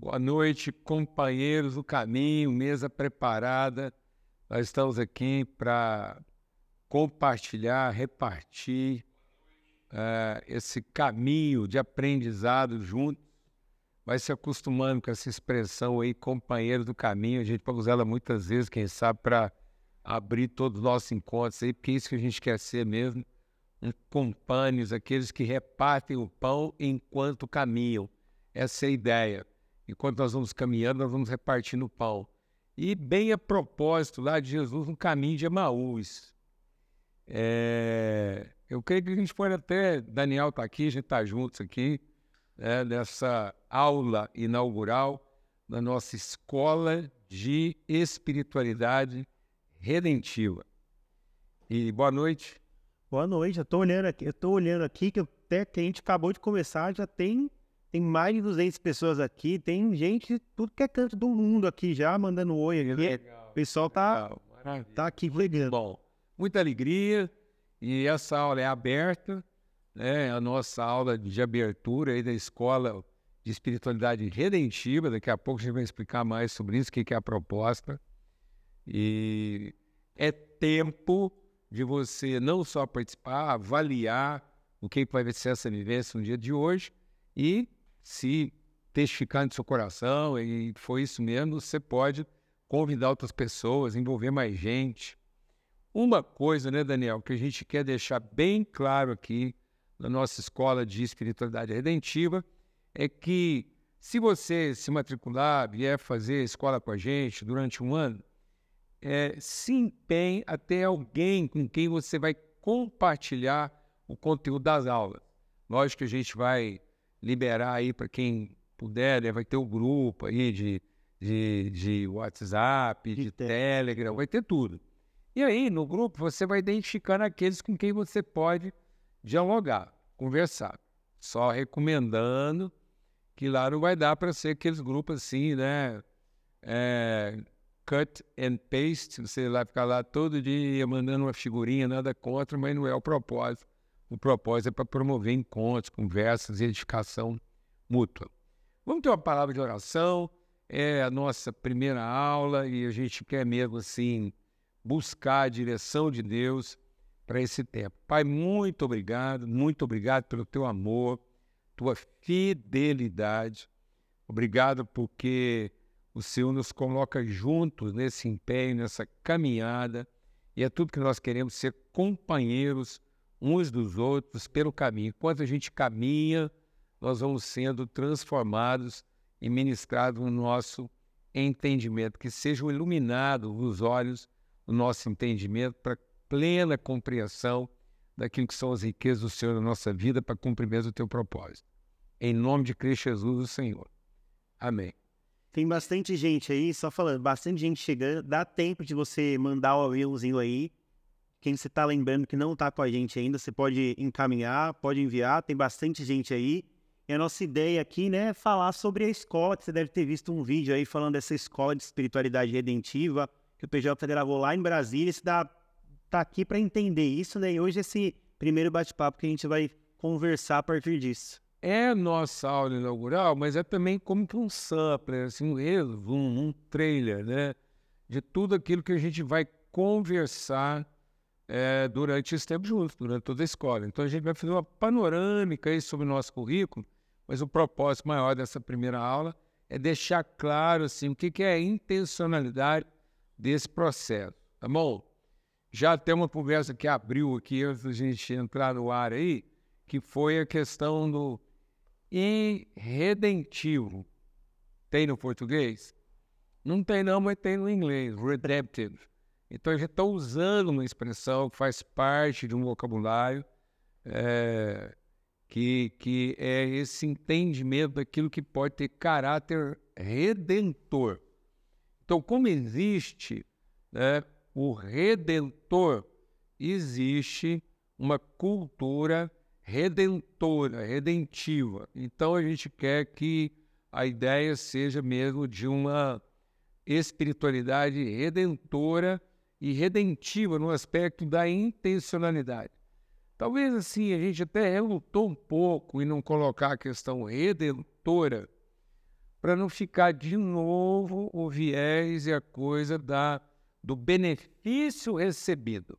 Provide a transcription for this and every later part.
Boa noite, companheiros do caminho, mesa preparada. Nós estamos aqui para compartilhar, repartir uh, esse caminho de aprendizado juntos. Vai se acostumando com essa expressão aí, companheiro do caminho. A gente pode usar ela muitas vezes, quem sabe, para abrir todos os nossos encontros aí, porque é isso que a gente quer ser mesmo. Um companheiros, aqueles que repartem o pão enquanto caminham. Essa é a ideia. Enquanto nós vamos caminhando, nós vamos repartindo o pão. E bem a propósito lá de Jesus no caminho de Emaús. É... Eu creio que a gente pode até, Daniel está aqui, a gente está juntos aqui, né, nessa aula inaugural da nossa escola de espiritualidade redentiva. E boa noite. Boa noite, eu estou olhando aqui, eu tô olhando aqui que até que a gente acabou de começar, já tem tem mais de 200 pessoas aqui, tem gente tudo que é canto do mundo aqui já mandando oi aqui. Legal, o pessoal tá legal, tá aqui pregando. Bom, muita alegria e essa aula é aberta, né? A nossa aula de abertura aí da escola de espiritualidade redentiva, daqui a pouco a gente vai explicar mais sobre isso, o que é a proposta. E é tempo de você não só participar, avaliar o que vai ser essa vivência no dia de hoje e se testificar no seu coração e foi isso mesmo, você pode convidar outras pessoas, envolver mais gente. Uma coisa, né, Daniel, que a gente quer deixar bem claro aqui na nossa escola de espiritualidade redentiva é que se você se matricular, vier fazer escola com a gente durante um ano, é, se empenhe até alguém com quem você vai compartilhar o conteúdo das aulas. Lógico que a gente vai liberar aí para quem puder, né? vai ter o um grupo aí de, de, de WhatsApp, de, de Telegram, vai ter tudo. E aí, no grupo, você vai identificando aqueles com quem você pode dialogar, conversar. Só recomendando que lá não vai dar para ser aqueles grupos assim, né? É, cut and paste, você vai ficar lá todo dia mandando uma figurinha, nada contra, mas não é o propósito. O propósito é para promover encontros, conversas e edificação mútua. Vamos ter uma palavra de oração, é a nossa primeira aula e a gente quer mesmo assim buscar a direção de Deus para esse tempo. Pai, muito obrigado, muito obrigado pelo teu amor, tua fidelidade. Obrigado porque o Senhor nos coloca juntos nesse empenho, nessa caminhada, e é tudo que nós queremos ser companheiros uns dos outros pelo caminho. Enquanto a gente caminha, nós vamos sendo transformados e ministrados no nosso entendimento, que sejam iluminados os olhos do nosso entendimento para plena compreensão daquilo que são as riquezas do Senhor na nossa vida para cumprimento do teu propósito. Em nome de Cristo Jesus, o Senhor. Amém. Tem bastante gente aí, só falando, bastante gente chegando. Dá tempo de você mandar o aviãozinho aí quem você está lembrando que não está com a gente ainda, você pode encaminhar, pode enviar, tem bastante gente aí. E a nossa ideia aqui, né, é falar sobre a escola. Você deve ter visto um vídeo aí falando dessa escola de espiritualidade redentiva que o PJ gravou lá em Brasília. Você dá, tá aqui para entender isso, né? E hoje esse primeiro bate-papo que a gente vai conversar a partir disso. É nossa aula inaugural, mas é também como que um sampler, assim, um resumo, um trailer, né? De tudo aquilo que a gente vai conversar é, durante esse tempo juntos, durante toda a escola. Então a gente vai fazer uma panorâmica aí sobre o nosso currículo, mas o propósito maior dessa primeira aula é deixar claro assim, o que, que é a intencionalidade desse processo, tá bom? Já tem uma conversa que abriu aqui antes da gente entrar no ar aí, que foi a questão do irredentivo. Tem no português? Não tem não, mas tem no inglês, redemptive. Então, a gente está usando uma expressão que faz parte de um vocabulário é, que, que é esse entendimento daquilo que pode ter caráter redentor. Então, como existe né, o redentor, existe uma cultura redentora, redentiva. Então, a gente quer que a ideia seja mesmo de uma espiritualidade redentora e redentiva no aspecto da intencionalidade. Talvez assim a gente até relutou um pouco em não colocar a questão redentora, para não ficar de novo o viés e a coisa da, do benefício recebido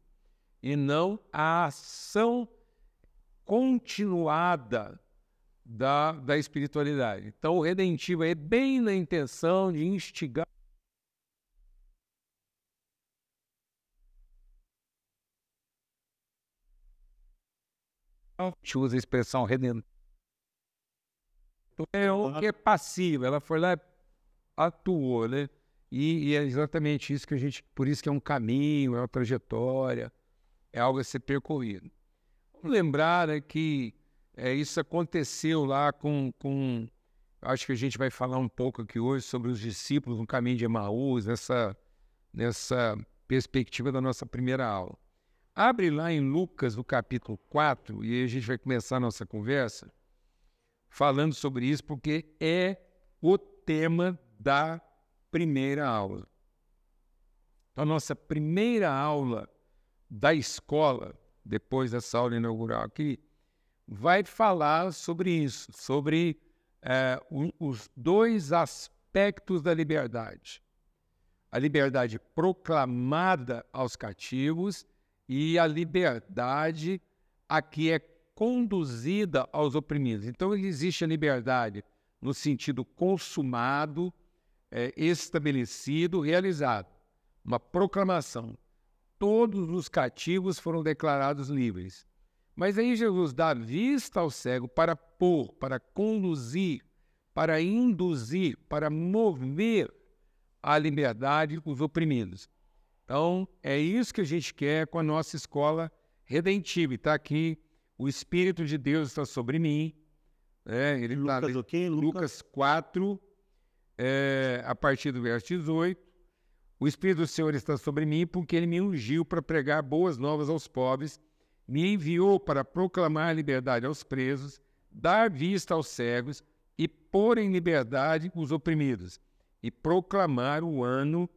e não a ação continuada da, da espiritualidade. Então, o redentivo é bem na intenção de instigar. A gente usa a expressão redentor. É o que é passivo, ela foi lá e atuou, né? E, e, é exatamente isso que a gente, por isso que é um caminho, é uma trajetória, é algo a ser percorrido. Vamos lembrar né, que é, isso aconteceu lá com, com. Acho que a gente vai falar um pouco aqui hoje sobre os discípulos no caminho de Emaús, nessa, nessa perspectiva da nossa primeira aula. Abre lá em Lucas, no capítulo 4, e aí a gente vai começar a nossa conversa falando sobre isso, porque é o tema da primeira aula. Então, a nossa primeira aula da escola, depois dessa aula inaugural aqui, vai falar sobre isso, sobre é, os dois aspectos da liberdade. A liberdade proclamada aos cativos e a liberdade a que é conduzida aos oprimidos. Então, existe a liberdade no sentido consumado, é, estabelecido, realizado. Uma proclamação. Todos os cativos foram declarados livres. Mas aí Jesus dá vista ao cego para pôr, para conduzir, para induzir, para mover à liberdade os oprimidos. Então, é isso que a gente quer com a nossa escola redentiva. Está aqui, o Espírito de Deus está sobre mim. É, ele Lucas, tá, okay, Lucas. Lucas 4, é, a partir do verso 18. O Espírito do Senhor está sobre mim porque ele me ungiu para pregar boas novas aos pobres me enviou para proclamar liberdade aos presos, dar vista aos cegos e pôr em liberdade os oprimidos, e proclamar o ano,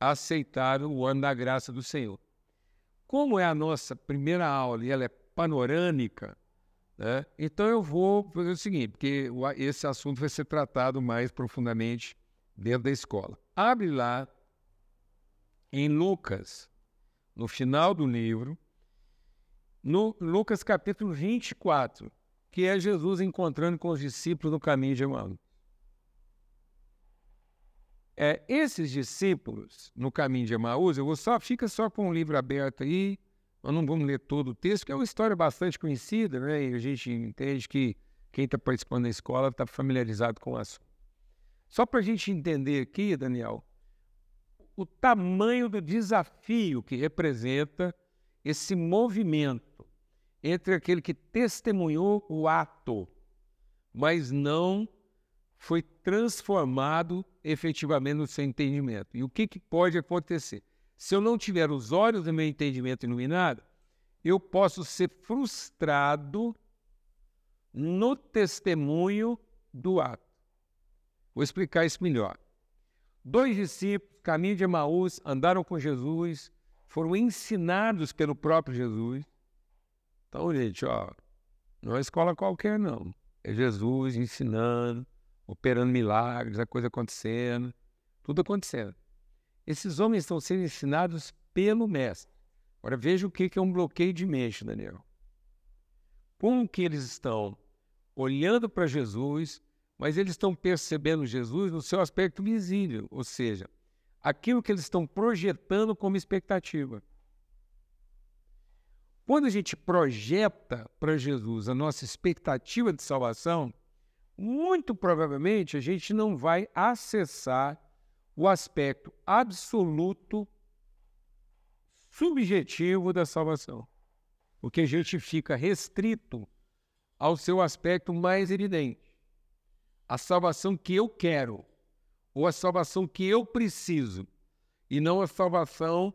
aceitar o ano da graça do Senhor. Como é a nossa primeira aula e ela é panorâmica, né? então eu vou fazer o seguinte, porque esse assunto vai ser tratado mais profundamente dentro da escola. Abre lá em Lucas, no final do livro, no Lucas capítulo 24, que é Jesus encontrando com os discípulos no caminho de Emmaus. É, esses discípulos no caminho de Emaús, eu vou só, fica só com o livro aberto aí, nós não vamos ler todo o texto, que é uma história bastante conhecida, né? E a gente entende que quem está participando da escola está familiarizado com o assunto. Só para a gente entender aqui, Daniel, o tamanho do desafio que representa esse movimento entre aquele que testemunhou o ato, mas não foi transformado efetivamente no seu entendimento. E o que, que pode acontecer? Se eu não tiver os olhos do meu entendimento iluminado, eu posso ser frustrado no testemunho do ato. Vou explicar isso melhor. Dois discípulos, caminho de Emaús, andaram com Jesus, foram ensinados pelo próprio Jesus. Então, gente, ó, não é escola qualquer, não. É Jesus ensinando, operando milagres, a coisa acontecendo, tudo acontecendo. Esses homens estão sendo ensinados pelo Mestre. Agora veja o que é um bloqueio de mente, Daniel. Como que eles estão olhando para Jesus, mas eles estão percebendo Jesus no seu aspecto visível, ou seja, aquilo que eles estão projetando como expectativa. Quando a gente projeta para Jesus a nossa expectativa de salvação, muito provavelmente a gente não vai acessar o aspecto absoluto, subjetivo da salvação. Porque a gente fica restrito ao seu aspecto mais evidente. A salvação que eu quero, ou a salvação que eu preciso, e não a salvação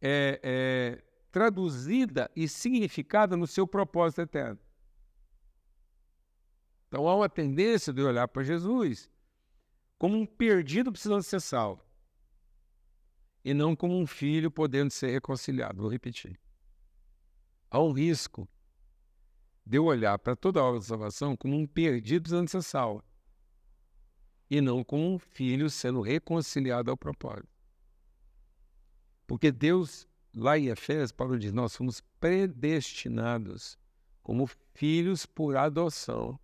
é, é, traduzida e significada no seu propósito eterno. Então há uma tendência de olhar para Jesus como um perdido precisando ser salvo, e não como um filho podendo ser reconciliado. Vou repetir. Há um risco de eu olhar para toda a obra de salvação como um perdido precisando ser salvo e não como um filho sendo reconciliado ao propósito. Porque Deus, lá em Efésios, Paulo diz: nós somos predestinados como filhos por adoção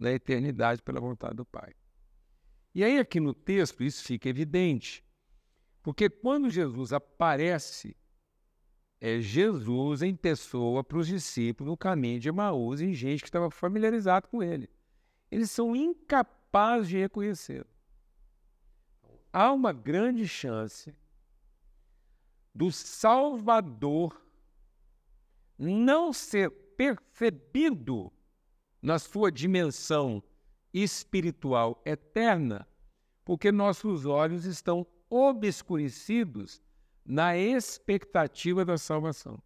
na eternidade pela vontade do Pai. E aí, aqui no texto, isso fica evidente. Porque quando Jesus aparece, é Jesus em pessoa para os discípulos no caminho de Emaús e gente que estava familiarizado com ele. Eles são incapazes de reconhecê-lo. Há uma grande chance do Salvador não ser percebido na sua dimensão espiritual eterna, porque nossos olhos estão obscurecidos na expectativa da salvação.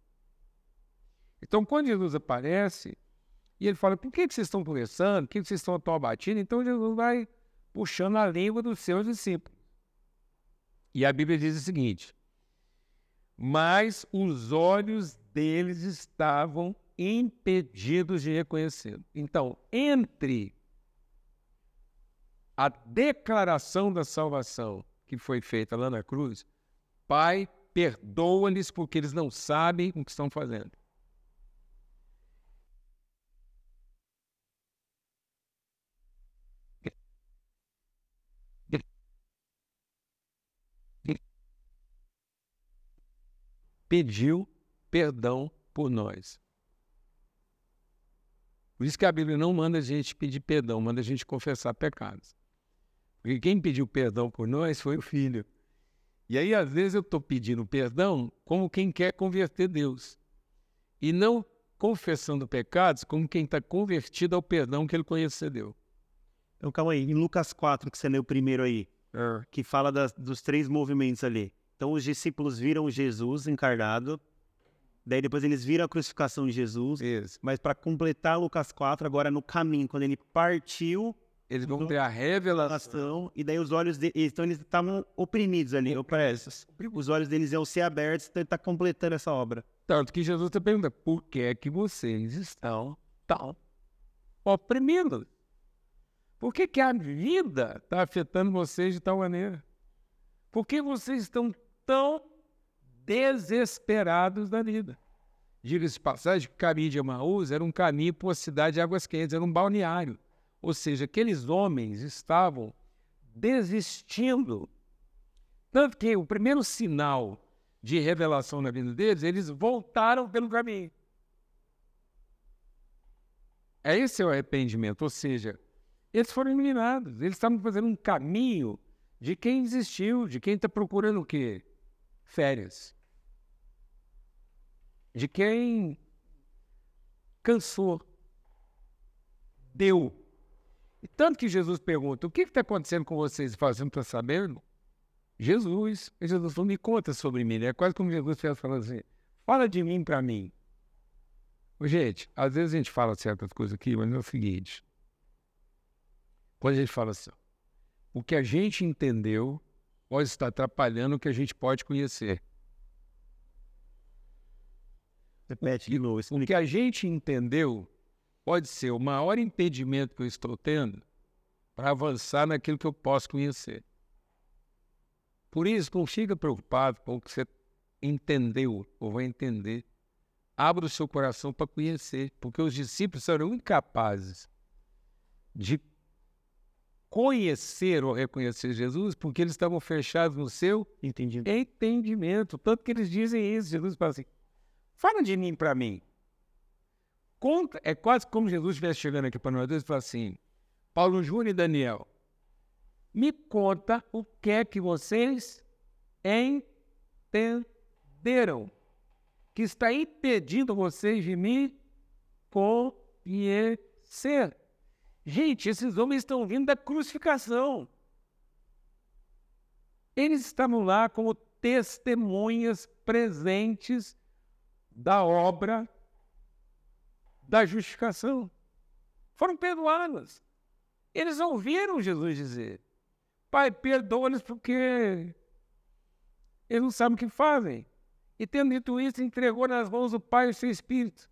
Então, quando Jesus aparece e ele fala: Por que, vocês estão conversando? Por que, vocês estão tão abatidos? Então, Jesus vai puxando a língua dos seus discípulos. E a Bíblia diz o seguinte: Mas os olhos deles estavam impedidos de reconhecê-lo. Então, entre a declaração da salvação que foi feita lá na cruz, Pai, perdoa-lhes porque eles não sabem o que estão fazendo. Pediu perdão por nós. Por isso que a Bíblia não manda a gente pedir perdão, manda a gente confessar pecados. Porque quem pediu perdão por nós foi o Filho. E aí, às vezes, eu estou pedindo perdão como quem quer converter Deus. E não confessando pecados como quem está convertido ao perdão que ele concedeu. Então, calma aí. Em Lucas 4, que você leu primeiro aí, é. que fala das, dos três movimentos ali. Então, os discípulos viram Jesus encarnado, Daí depois eles viram a crucificação de Jesus. Isso. Mas para completar Lucas 4, agora no caminho, quando ele partiu. Eles vão ter a revelação. E daí os olhos deles. Então eles estavam oprimidos ali, opressos. Os olhos deles iam ser abertos, então ele está completando essa obra. Tanto que Jesus está perguntando: por que é que vocês estão tão oprimidos? Por que, que a vida está afetando vocês de tal maneira? Por que vocês estão tão desesperados da vida. Diga-se passagem que o caminho de Emaús era um caminho para uma cidade de águas quentes, era um balneário. Ou seja, aqueles homens estavam desistindo. Tanto que o primeiro sinal de revelação na vida deles, eles voltaram pelo caminho. É esse o arrependimento, ou seja, eles foram eliminados, eles estavam fazendo um caminho de quem desistiu, de quem está procurando o quê? Férias de quem cansou, deu. E tanto que Jesus pergunta: o que está acontecendo com vocês? Fazendo para saber? Jesus. E Jesus falou: me conta sobre mim. É quase como Jesus estivesse falando assim: fala de mim para mim. Gente, às vezes a gente fala certas coisas aqui, mas é o seguinte: quando a gente fala assim, o que a gente entendeu pode estar atrapalhando o que a gente pode conhecer. Repete de novo. O que a gente entendeu pode ser o maior impedimento que eu estou tendo para avançar naquilo que eu posso conhecer. Por isso, não fica preocupado com o que você entendeu ou vai entender. Abra o seu coração para conhecer, porque os discípulos eram incapazes de conhecer ou reconhecer Jesus porque eles estavam fechados no seu entendimento. entendimento. Tanto que eles dizem isso. Jesus fala assim: Fala de mim para mim. Conta, é quase como Jesus estivesse chegando aqui para nós dois e falar assim: Paulo Júnior e Daniel, me conta o que é que vocês entenderam que está impedindo vocês de me conhecer. Gente, esses homens estão vindo da crucificação. Eles estavam lá como testemunhas presentes da obra da justificação. Foram perdoadas. Eles ouviram Jesus dizer: Pai, perdoa-lhes porque eles não sabem o que fazem. E tendo dito isso, entregou nas mãos do Pai o seu Espírito.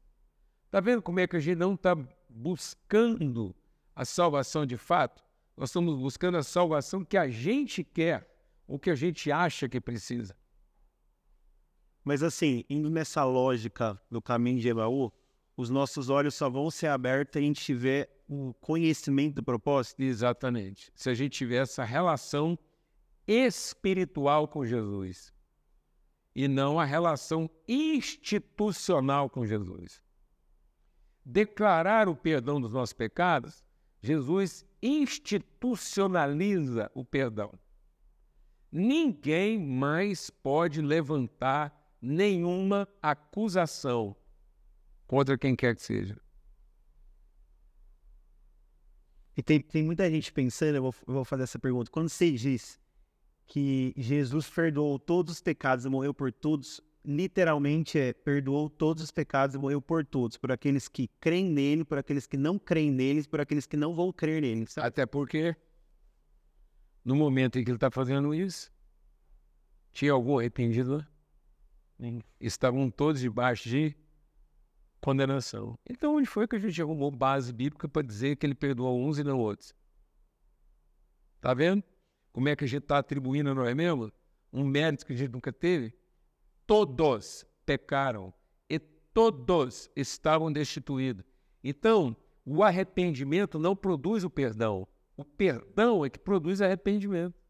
Está vendo como é que a gente não está buscando a salvação de fato? Nós estamos buscando a salvação que a gente quer, ou que a gente acha que precisa. Mas assim, indo nessa lógica do caminho de Emaú, os nossos olhos só vão ser abertos se a gente tiver o conhecimento do propósito. Exatamente. Se a gente tiver essa relação espiritual com Jesus e não a relação institucional com Jesus. Declarar o perdão dos nossos pecados, Jesus institucionaliza o perdão. Ninguém mais pode levantar nenhuma acusação contra quem quer que seja. E tem, tem muita gente pensando, eu vou, eu vou fazer essa pergunta. Quando você diz que Jesus perdoou todos os pecados e morreu por todos, literalmente é perdoou todos os pecados e morreu por todos, por aqueles que creem nele, por aqueles que não creem nele, por aqueles que não vão crer nele. Sabe? Até porque, no momento em que ele está fazendo isso, tinha algum arrependido lá? Estavam todos debaixo de condenação. Então, onde foi que a gente arrumou base bíblica para dizer que ele perdoou uns e não outros? Tá vendo? Como é que a gente está atribuindo a nós mesmos um mérito que a gente nunca teve? Todos pecaram e todos estavam destituídos. Então, o arrependimento não produz o perdão. O perdão é que produz arrependimento.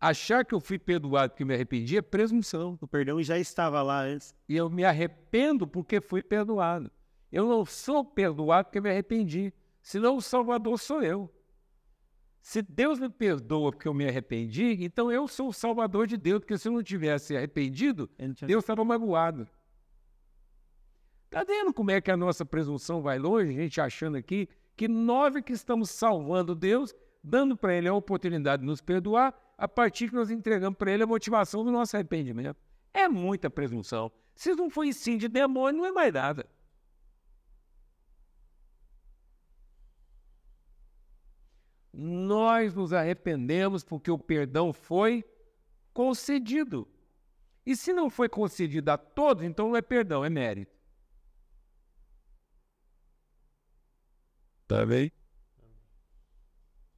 Achar que eu fui perdoado porque me arrependi é presunção. O perdão já estava lá antes. E eu me arrependo porque fui perdoado. Eu não sou perdoado porque me arrependi. Senão o Salvador sou eu. Se Deus me perdoa porque eu me arrependi, então eu sou o salvador de Deus, porque se eu não tivesse arrependido, Deus estava magoado. Está vendo como é que a nossa presunção vai longe? A gente achando aqui que nós é que estamos salvando Deus, dando para Ele a oportunidade de nos perdoar, a partir que nós entregamos para Ele a motivação do nosso arrependimento. É muita presunção. Se não for ensino de demônio, não é mais nada. Nós nos arrependemos porque o perdão foi concedido. E se não foi concedido a todos, então não é perdão, é mérito. Tá bem?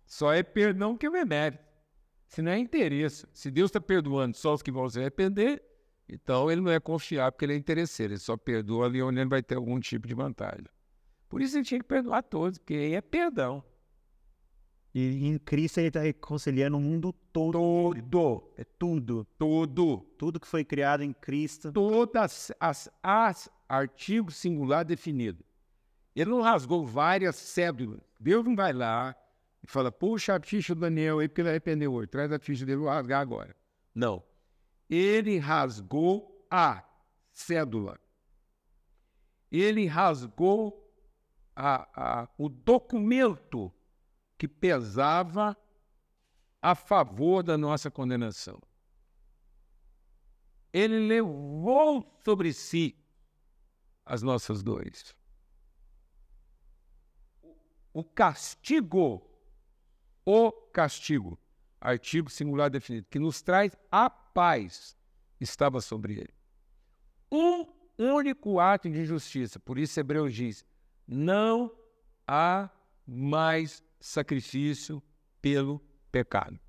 Só é perdão que é mérito. Se não é interesse. Se Deus está perdoando só os que vão se arrepender, então ele não é confiável porque ele é interesseiro. Ele só perdoa ali onde ele vai ter algum tipo de vantagem. Por isso ele tinha que perdoar todos, porque aí é perdão. E em Cristo ele está reconciliando o mundo todo. Todo. É tudo. Tudo. Tudo que foi criado em Cristo. Todas as, as artigos singular definido. Ele não rasgou várias cédulas. Deus não vai lá e fala, puxa a ficha do Daniel aí porque ele arrependeu hoje. Traz a ficha dele, vou rasgar agora. Não. Ele rasgou a cédula. Ele rasgou a, a, o documento que pesava a favor da nossa condenação. Ele levou sobre si as nossas dores. O castigo, o castigo, artigo singular definido, que nos traz a paz, estava sobre ele. Um único ato de injustiça, por isso Hebreus diz: não há mais sacrifício pelo pecado.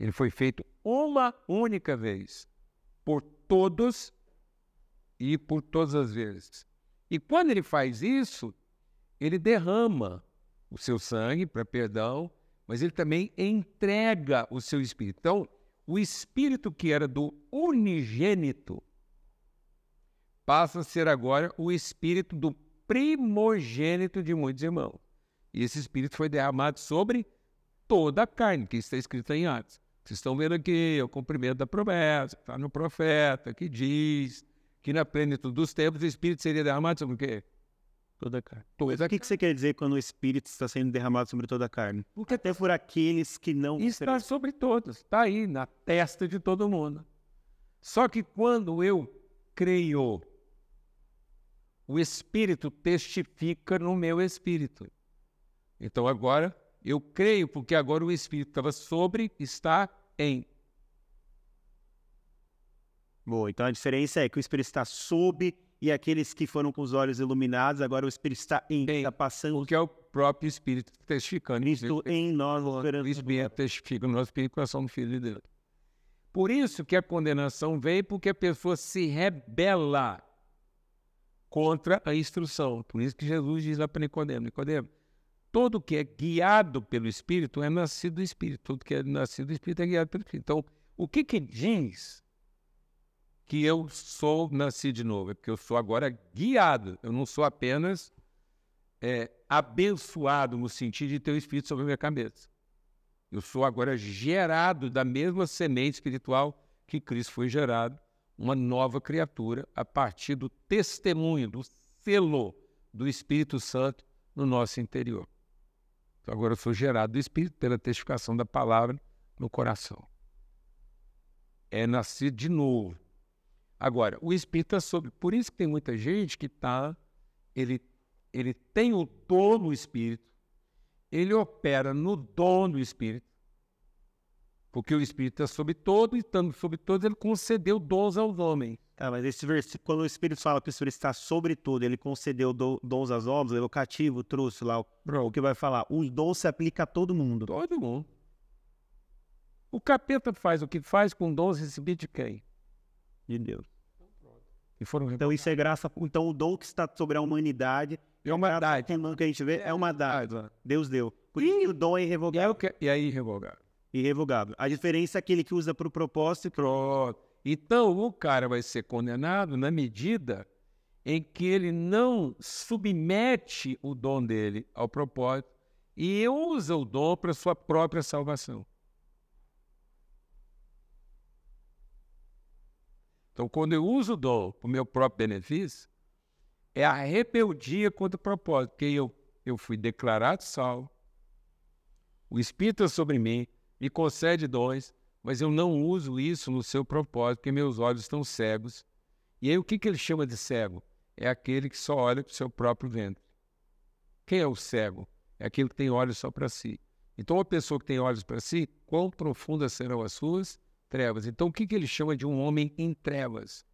Ele foi feito uma única vez, por todos e por todas as vezes. E quando ele faz isso, ele derrama o seu sangue para perdão, mas ele também entrega o seu espírito. Então, o espírito que era do unigênito passa a ser agora o espírito do primogênito de muitos irmãos. E esse Espírito foi derramado sobre toda a carne, que está escrito em Atos. Vocês estão vendo aqui o cumprimento da promessa, está no profeta, que diz que na plenitude dos tempos o Espírito seria derramado sobre o quê? Toda a carne. Toda o que, que você quer dizer quando o Espírito está sendo derramado sobre toda a carne? Porque até por aqueles que não... Está sobre todos, está aí, na testa de todo mundo. Só que quando eu creio, o Espírito testifica no meu espírito. Então agora eu creio, porque agora o Espírito estava sobre, está em. Boa, então a diferença é que o Espírito está sob e aqueles que foram com os olhos iluminados, agora o Espírito está em, está passando. Porque, é o, próprio Espírito testificando. Cristo em nós, O esperança Espírito testifica no nosso Espírito que nós somos filhos de Deus. Por isso que a condenação vem porque a pessoa se rebela contra a instrução. Por isso que Jesus diz lá para Nicodemo, Nicodemo, todo que é guiado pelo Espírito é nascido do Espírito. Todo que é nascido do Espírito é guiado pelo Espírito. Então, o que que diz que eu sou nascido de novo? É porque eu sou agora guiado. Eu não sou apenas é, abençoado no sentido de ter o Espírito sobre a minha cabeça. Eu sou agora gerado da mesma semente espiritual que Cristo foi gerado, uma nova criatura a partir do testemunho, do selo do Espírito Santo no nosso interior. Então agora eu sou gerado do Espírito pela testificação da palavra no coração. É nascer de novo. Agora, o Espírito é sobre. Por isso que tem muita gente que está. Ele, ele tem o dom do Espírito, ele opera no dom do Espírito, porque o Espírito é sobre todo, e estando sobre todos, ele concedeu dons aos homens. Tá, mas esse versículo, quando o Espírito fala que o Espírito está sobre tudo, ele concedeu do- dons aos homens, levou cativo, trouxe lá o, o que vai falar. Os dons se aplicam a todo mundo. Todo mundo. O capeta faz o que faz com dons recebidos de quem? De Deus. E foram Então isso é graça. Então o dom que está sobre a humanidade, É uma graça idade. ao dom que a gente vê, é uma dádiva. Deus deu. Por isso que o dom é E, irrevogável. é o que, e aí, revogar. irrevogável. A diferença é aquele que usa para o propósito. Pronto. Então, o cara vai ser condenado na medida em que ele não submete o dom dele ao propósito e usa o dom para sua própria salvação. Então, quando eu uso o dom para o meu próprio benefício, é a rebeldia contra o propósito, porque eu, eu fui declarado salvo, o Espírito é sobre mim, me concede dons, mas eu não uso isso no seu propósito, porque meus olhos estão cegos. E aí o que, que ele chama de cego? É aquele que só olha para o seu próprio ventre. Quem é o cego? É aquele que tem olhos só para si. Então, uma pessoa que tem olhos para si, quão profundas serão as suas trevas? Então, o que, que ele chama de um homem em trevas?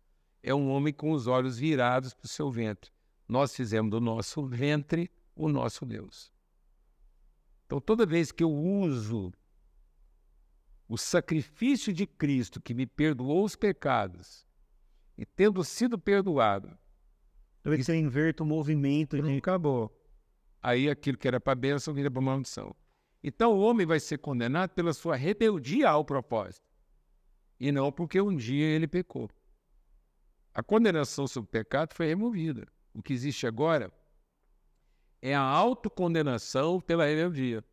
É um homem com os olhos virados para o seu ventre. Nós fizemos do nosso ventre o nosso Deus. Então, toda vez que eu uso o sacrifício de Cristo que me perdoou os pecados, e tendo sido perdoado, Então que eu inverto o movimento de. acabou. Aí aquilo que era para bênção vira para maldição. Então o homem vai ser condenado pela sua rebeldia ao propósito, e não porque um dia ele pecou. A condenação sobre o pecado foi removida. O que existe agora é a autocondenação pela rebeldia.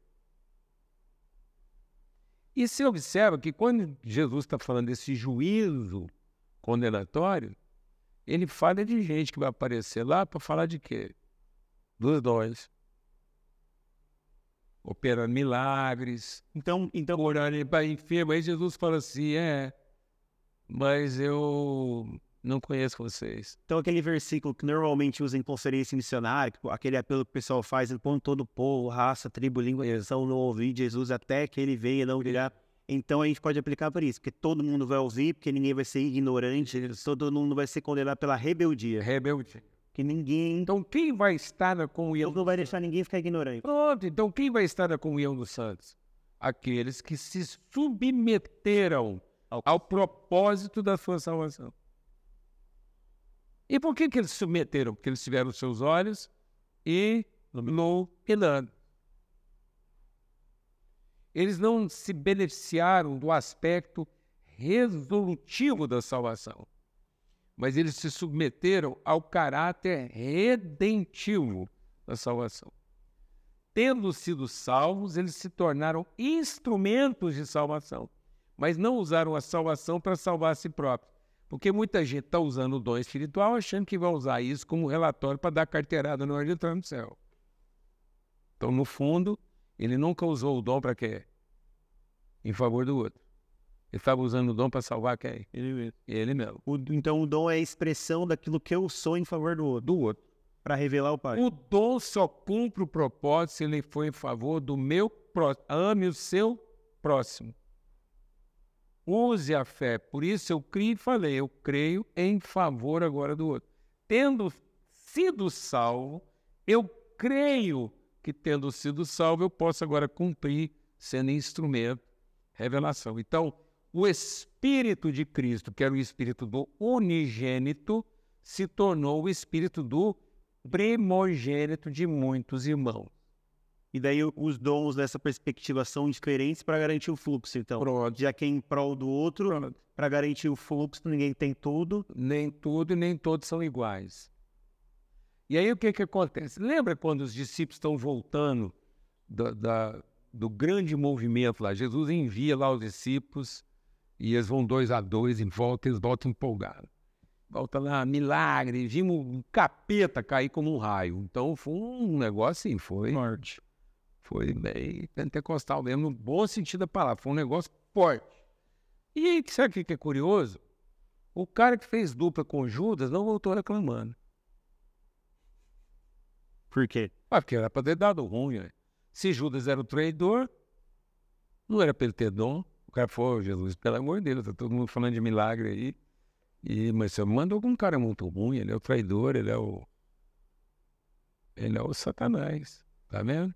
E se observa que quando Jesus está falando desse juízo condenatório, ele fala de gente que vai aparecer lá para falar de quê? Dos dons. Operando milagres, Então, então curando para enfermo. Aí Jesus fala assim: é, mas eu não conheço vocês. Então, aquele versículo que normalmente usa em conferência missionária, que- aquele apelo que o pessoal faz, ele põe todo o povo, raça, tribo, língua, nação, não ouvir Jesus até que ele venha não virá. Então, a gente pode aplicar por isso, porque todo mundo vai ouvir, porque ninguém vai ser ignorante, todo mundo vai ser condenado pela rebeldia. Rebelde. Que ninguém. Então, Então, quem vai estar na comunhão? não vai deixar ninguém ficar ignorante. Pronto, então quem vai estar na comunhão dos santos? Aqueles que se submeteram Ao- propósito da sua salvação. E por que, que eles se submeteram? Porque eles tiveram seus olhos iluminados. Eles não se beneficiaram do aspecto resolutivo da salvação, mas eles se submeteram ao caráter redentivo da salvação. Tendo sido salvos, eles se tornaram instrumentos de salvação, mas não usaram a salvação para salvar a si próprios. Porque muita gente está usando o dom espiritual achando que vai usar isso como relatório para dar carteirada na hora de entrar no céu. Então, no fundo, ele nunca usou o dom para quê? Em favor do outro. Ele estava usando o dom para salvar quem? Ele mesmo. Ele mesmo. O- então, o dom é a expressão daquilo que eu sou em favor do outro, Do outro. para revelar o Pai. O dom só cumpre o propósito se ele for em favor do meu próximo. Ame o seu próximo. Use a fé. Por isso eu criei e falei, eu creio em favor agora do outro. Tendo sido salvo, eu creio que, tendo sido salvo, eu posso agora cumprir, sendo instrumento, revelação. Então, o Espírito de Cristo, que era o Espírito do unigênito, se tornou o Espírito do primogênito de muitos irmãos. E daí os dons dessa perspectiva são diferentes para garantir o fluxo, então. Pronto. Já que é em prol do outro, para garantir o fluxo, ninguém tem tudo. Nem tudo e nem todos são iguais. E aí o que, que acontece? Lembra quando os discípulos estão voltando da, da, do grande movimento lá? Jesus envia lá os discípulos e eles vão dois a dois e voltam, eles voltam empolgados. Volta lá, milagre, vimos um capeta cair como um raio. Então foi um negócio assim, foi. Forte. Foi bem pentecostal mesmo, no bom sentido da palavra. Foi um negócio forte. E aí, sabe o que é curioso? O cara que fez dupla com Judas não voltou reclamando. Por quê? Ah, porque era para ter dado ruim. Né? Se Judas era o traidor, não era para ele ter dom. O cara falou, Jesus, pelo amor de Deus, tá todo mundo falando de milagre aí. E, mas você mandou algum cara muito ruim, ele é o traidor, ele é o. Ele é o Satanás. Tá vendo?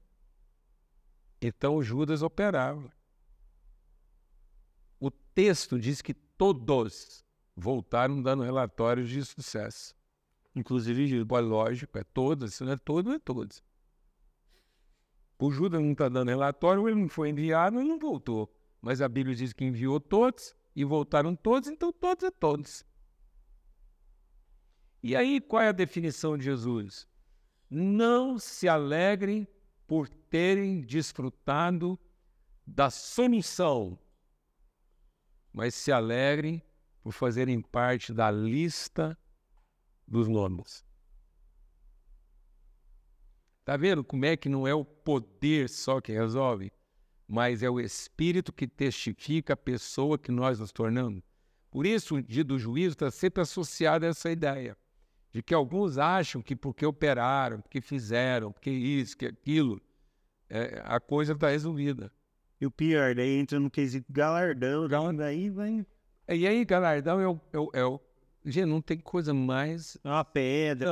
Então Judas operava. O texto diz que todos voltaram dando relatórios de sucesso. Inclusive Judas. É lógico, é todos, se não é todo, é todos. O Judas não está dando relatório, ele não foi enviado, ele não voltou. Mas a Bíblia diz que enviou todos e voltaram todos, então todos é todos. E aí, qual é a definição de Jesus? Não se alegrem por terem desfrutado da solução, mas se alegrem por fazerem parte da lista dos nomes. Tá vendo como é que não é o poder só que resolve, mas é o espírito que testifica a pessoa que nós nos tornamos? Por isso, o dia do juízo está sempre associado a essa ideia de que alguns acham que porque operaram, porque fizeram, porque isso, que aquilo, é, a coisa está resolvida. E o pior, daí entra no quesito galardão, daí vai. E aí, galardão é o, é o, é o. Gente, não tem coisa mais. É uma pedra,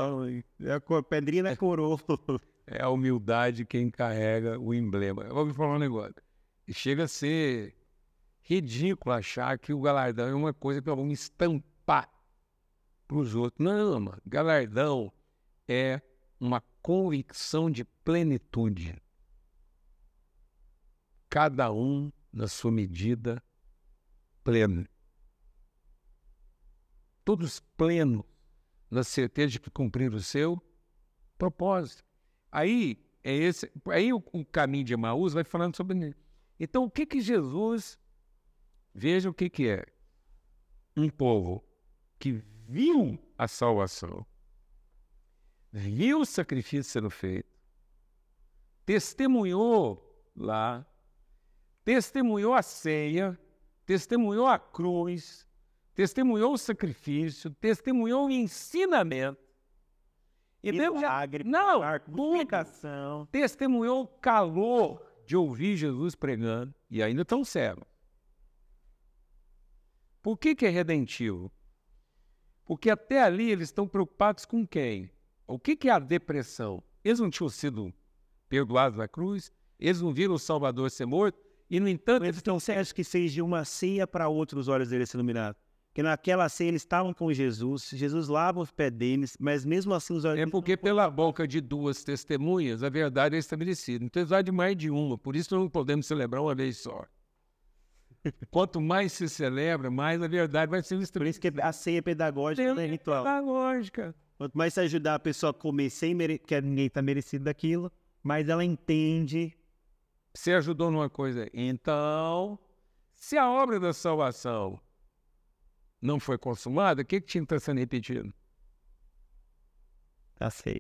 é a pedrinha da coroa. É a humildade quem carrega o emblema. Eu vou me falar um negócio. Chega a ser ridículo achar que o galardão é uma coisa que vamos estampar para os outros. Não, mano. Galardão é uma convicção de plenitude. Cada um na sua medida plena. Todos plenos na certeza de que cumprir o seu propósito. Aí é esse, aí o, o caminho de Emaús vai falando sobre isso. Então, o que que Jesus veja o que que é um povo que viu a salvação, viu o sacrifício sendo feito, testemunhou lá, testemunhou a ceia, testemunhou a cruz, testemunhou o sacrifício, testemunhou o ensinamento. E Milagre, não, multiplicação. Testemunhou o calor de ouvir Jesus pregando e ainda tão cego. Por que, que é redentivo? Porque até ali eles estão preocupados com quem? O que, que é a depressão? Eles não tinham sido perdoados na cruz, eles não viram o Salvador ser morto, e no entanto. Eles estão certos que seja uma ceia para outros olhos deles ser iluminados. Porque naquela ceia eles estavam com Jesus, Jesus lava os pés deles, mas mesmo assim os olhos. É porque pela boca de duas testemunhas a verdade é estabelecida. Então precisa de mais de uma, por isso não podemos celebrar uma vez só. Quanto mais se celebra, mais a verdade vai ser estabelecida. Por isso que a ceia pedagógica é ritual. Pedagógica. Quanto mais se ajudar a pessoa a comer sem mere... que ninguém está merecido daquilo, mais ela entende. Você ajudou numa coisa. Então, se a obra da salvação não foi consumada, o que, que tinha que estar sendo repetido?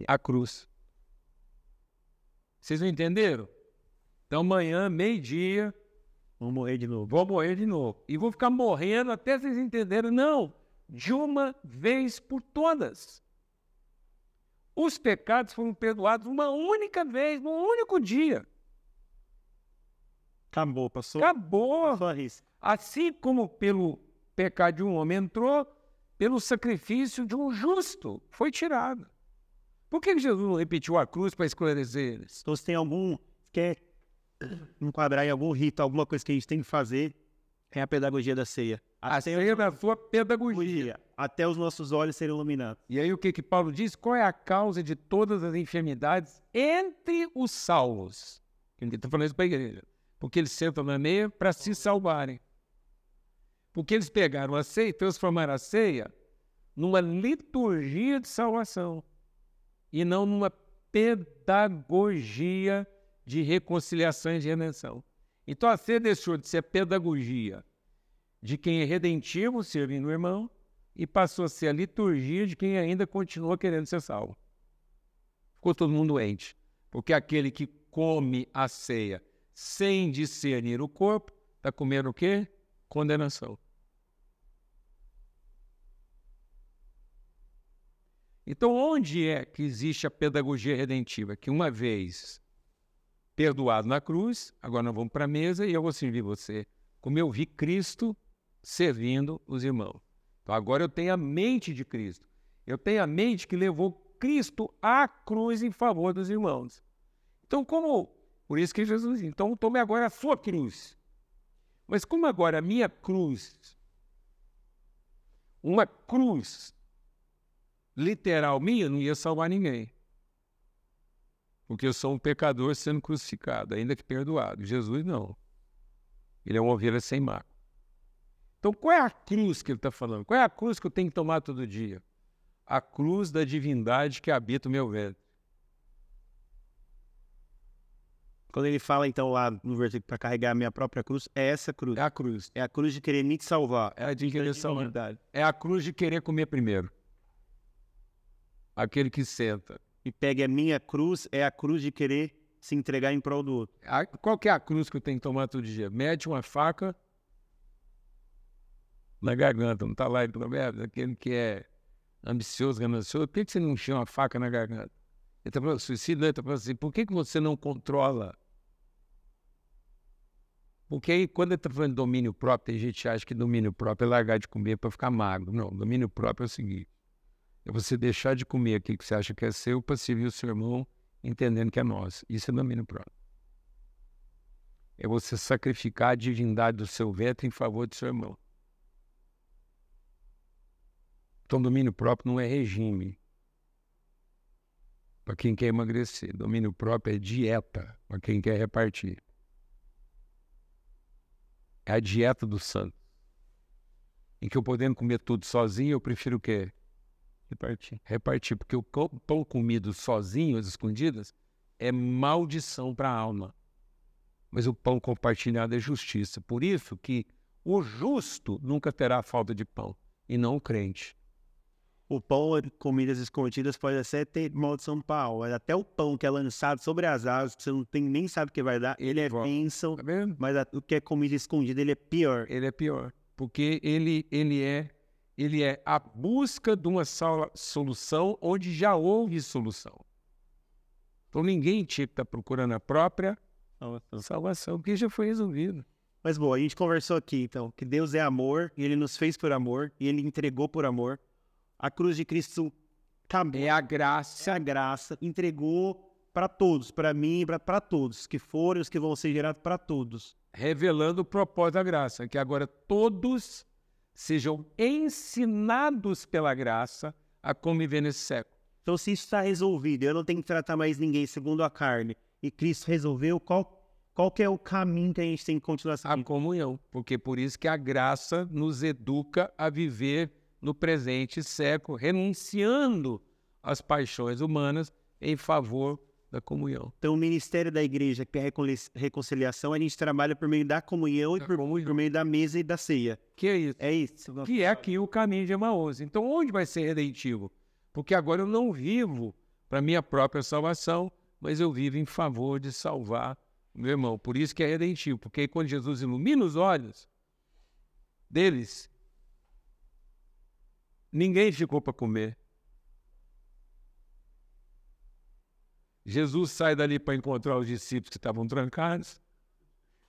A cruz. Vocês não entenderam? Então, amanhã, meio-dia, Vou morrer de novo. Vou morrer de novo. E vou ficar morrendo até vocês entenderem. Não, de uma vez por todas. Os pecados foram perdoados uma única vez, num único dia. Acabou, passou. Acabou. Assim como pelo pecado de um homem entrou, pelo sacrifício de um justo foi tirado. Por que Jesus não repetiu a cruz para esclarecer eles? Então, se tem algum. Quer enquadrar em algum rito, alguma coisa que a gente tem que fazer, é a pedagogia da ceia. A ceia da sua pedagogia. Até os nossos olhos serem iluminados. E aí o que que Paulo diz? Qual é a causa de todas as enfermidades entre os salvos? Ele está falando isso para a igreja. Porque eles sentam na meia para se salvarem. Porque eles pegaram a ceia e transformaram a ceia numa liturgia de salvação e não numa pedagogia de reconciliação e de redenção. Então a ceia deixou de ser pedagogia de quem é redentivo, servindo o irmão, e passou a ser a liturgia de quem ainda continua querendo ser salvo. Ficou todo mundo doente. Porque aquele que come a ceia sem discernir o corpo, está comendo o quê? Condenação. Então, onde é que existe a pedagogia redentiva? Que uma vez perdoado na cruz, agora nós vamos para a mesa e eu vou servir você. Como eu vi Cristo servindo os irmãos. Então agora eu tenho a mente de Cristo. Eu tenho a mente que levou Cristo à cruz em favor dos irmãos. Então, como. Por isso que Jesus disse: então tome agora a sua cruz. Mas como agora a minha cruz, uma cruz literal minha, não ia salvar ninguém. Porque eu sou um pecador sendo crucificado, ainda que perdoado. Jesus não. Ele é uma ovelha sem mácula. Então, qual é a cruz que ele está falando? Qual é a cruz que eu tenho que tomar todo dia? A cruz da divindade que habita o meu ventre. Quando ele fala, então, lá no versículo, para carregar a minha própria cruz, é essa cruz. É a cruz. É a cruz de querer me salvar. É a de querer salvar. É a cruz de querer comer primeiro. Aquele que senta. E pegue a minha cruz, é a cruz de querer se entregar em prol do outro. A, qual que é a cruz que eu tenho que tomar todo dia? Mete uma faca na garganta, não está lá em Provérbios, aquele que é ambicioso, ganancioso, por que, que você não encheu uma faca na garganta? Ele está falando, suicídio, ele está falando assim, por que, que você não controla? Porque aí, quando ele está falando de domínio próprio, tem gente que acha que domínio próprio é largar de comer para ficar magro. Não, domínio próprio é o seguinte, é você deixar de comer aquilo que você acha que é seu para servir o seu irmão, entendendo que é nosso. Isso é domínio próprio. É você sacrificar a divindade do seu ventre em favor do seu irmão. Então, domínio próprio não é regime para quem quer emagrecer. Domínio próprio é dieta para quem quer repartir. É a dieta do santo. Em que eu podendo comer tudo sozinho, eu prefiro o quê? Repartir. Repartir, porque o pão comido sozinho, às escondidas, é maldição para a alma. Mas o pão compartilhado é justiça. Por isso que o justo nunca terá falta de pão, e não o crente o pão, comidas escondidas, pode até ter maldição pau. Mas até o pão que é lançado sobre as asas, que você não tem, nem sabe o que vai dar, ele é bênção. Tá mas a, o que é comida escondida, ele é pior. Ele é pior. Porque ele, ele, é, ele é a busca de uma solução onde já houve solução. Então ninguém tinha que estar tá procurando a própria salvação, salvação porque já foi resolvido. Mas bom, a gente conversou aqui, então, que Deus é amor, e Ele nos fez por amor, e Ele entregou por amor. A cruz de Cristo é a graça, é a graça, entregou para todos, para mim e para todos, que forem os que vão ser gerados para todos. Revelando o propósito da graça, que agora todos sejam ensinados pela graça a conviver nesse século. Então, se isso está resolvido, eu não tenho que tratar mais ninguém segundo a carne, e Cristo resolveu, qual, qual que é o caminho que a gente tem que continuar seguindo? A comunhão, porque por isso que a graça nos educa a viver no presente século, renunciando às paixões humanas em favor da comunhão. Então, o ministério da igreja, que é a reconciliação, a gente trabalha por meio da comunhão da e por, comunhão. por, meio da mesa e da ceia. Que é isso. É isso. Que é aqui o caminho de Emaús. Então, onde vai ser redentivo? Porque agora eu não vivo para minha própria salvação, mas eu vivo em favor de salvar meu irmão. Por isso que é redentivo. Porque quando Jesus ilumina os olhos deles, Ninguém ficou para comer. Jesus sai dali para encontrar os discípulos que estavam trancados.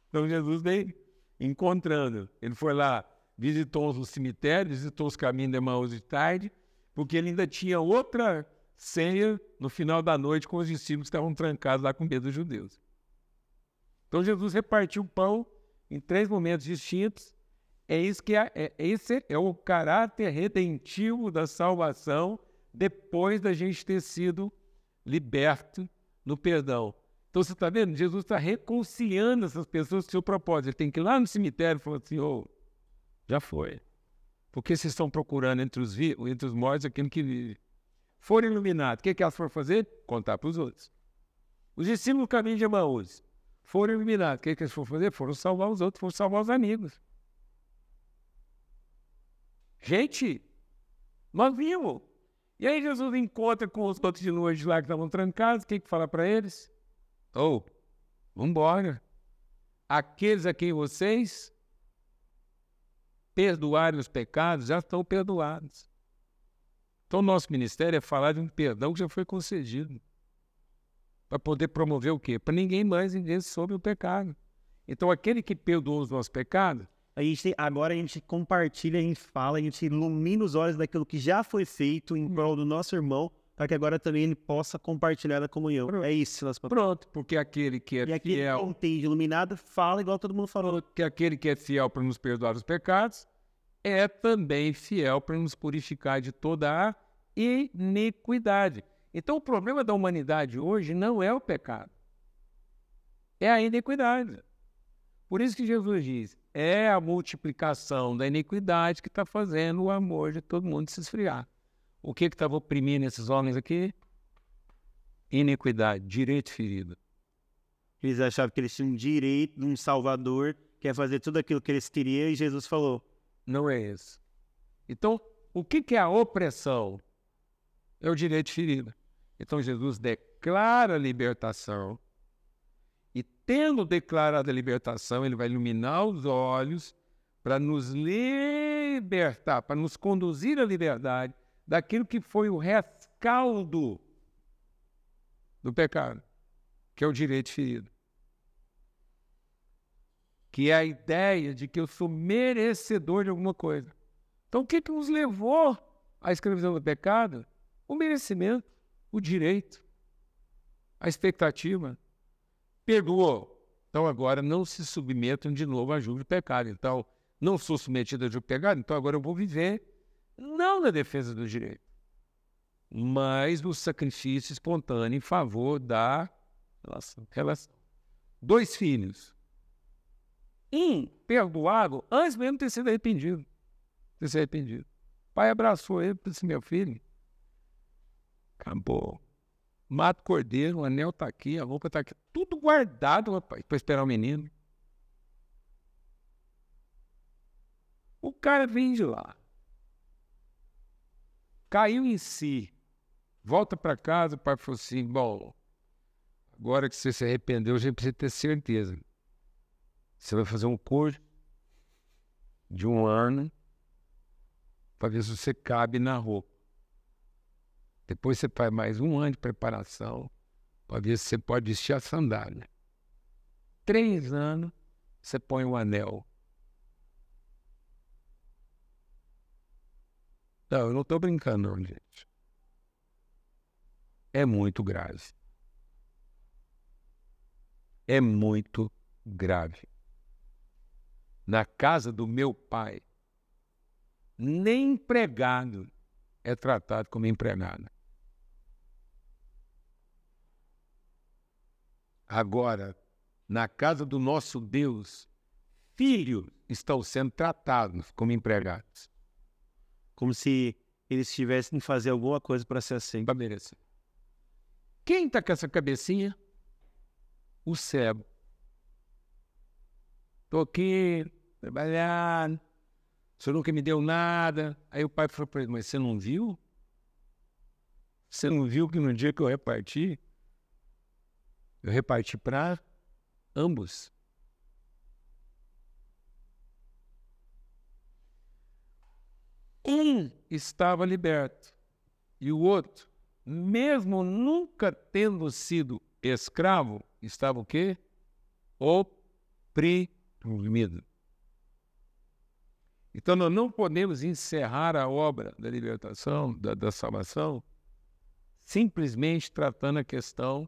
Então Jesus veio encontrando. Ele foi lá, visitou os cemitérios, visitou os caminhos de Emaús de tarde, porque ele ainda tinha outra ceia no final da noite com os discípulos que estavam trancados lá com medo dos judeus. Então Jesus repartiu o pão em três momentos distintos. É isso que é, é, esse é o caráter redentivo da salvação depois da gente ter sido liberto no perdão. Então você está vendo? Jesus está reconciliando essas pessoas com seu propósito. Ele tem que ir lá no cemitério e falar assim: oh, já foi. Porque vocês estão procurando entre os, entre os mortos aquilo que vive. Foram iluminados. O que, que elas foram fazer? Contar para os outros. Os discípulos do caminho de Emaús foram iluminados. O que, que eles foram fazer? Foram salvar os outros, foram salvar os amigos. Gente, nós vimos. E aí Jesus encontra com os outros de noite lá que estavam trancados. O que, que fala para eles? Ou, oh, vambora. Aqueles a quem vocês perdoarem os pecados já estão perdoados. Então, nosso ministério é falar de um perdão que já foi concedido. Para poder promover o quê? Para ninguém mais viver sobre o pecado. Então, aquele que perdoou os nossos pecados. A gente, agora a gente compartilha, a gente fala, a gente ilumina os olhos daquilo que já foi feito em prol do nosso irmão, para que agora também ele possa compartilhar da comunhão. Pronto. É isso, Silas Pronto, porque aquele que é e aquele fiel... que entende iluminado, fala igual todo mundo falou. Que aquele que é fiel para nos perdoar os pecados, é também fiel para nos purificar de toda a iniquidade. Então, o problema da humanidade hoje não é o pecado, é a iniquidade. Por isso que Jesus diz: é a multiplicação da iniquidade que está fazendo o amor de todo mundo se esfriar. O que estava oprimindo esses homens aqui? Iniquidade, direito ferido. Eles achavam que eles tinham direito de um Salvador, que ia fazer tudo aquilo que eles queriam, e Jesus falou: não é esse. Então, o que, que é a opressão? É o direito de ferida. Então, Jesus declara a libertação, e tendo declarado a libertação, ele vai iluminar os olhos para nos libertar, para nos conduzir à liberdade daquilo que foi o rescaldo do pecado, que é o direito ferido que é a ideia de que eu sou merecedor de alguma coisa. Então, o que, que nos levou à escravidão do pecado? O merecimento, o direito, a expectativa. Perdoou. Então, agora não se submetam de novo a julgo de pecado. Então, não sou submetido a julgo de pecado, então agora eu vou viver não na defesa do direito, mas no sacrifício espontâneo em favor da relação. Dois filhos um perdoado antes mesmo de ter sido arrependido. Ter sido arrependido. O pai abraçou ele e disse: Meu filho, acabou. Mato cordeiro, o anel está aqui, a roupa está aqui, tudo guardado, rapaz, para esperar o menino. O cara vem de lá, caiu em si, volta para casa, o pai falou assim: Bom, agora que você se arrependeu, a gente precisa ter certeza você vai fazer um curso de um ano para ver se você cabe na roupa. Depois você faz mais um ano de preparação para ver se você pode vestir a sandália. Três anos, você põe o anel. Não, eu não estou brincando, gente. É muito grave. É muito grave na casa do meu pai, nem empregado é tratado como empregado. Agora, na casa do nosso Deus, filhos estão sendo tratados como empregados. Como se eles tivessem que fazer alguma coisa para ser assim. Para merecer. Quem está com essa cabecinha? O cego. Estou aqui trabalhando, o senhor nunca me deu nada. Aí o pai falou para ele, mas você não viu? Você não viu que no dia que eu reparti, eu reparti para ambos. Um estava liberto e o outro, mesmo nunca tendo sido escravo, estava o quê? Oprimido. Então, nós não podemos encerrar a obra da libertação, da, da salvação, simplesmente tratando a questão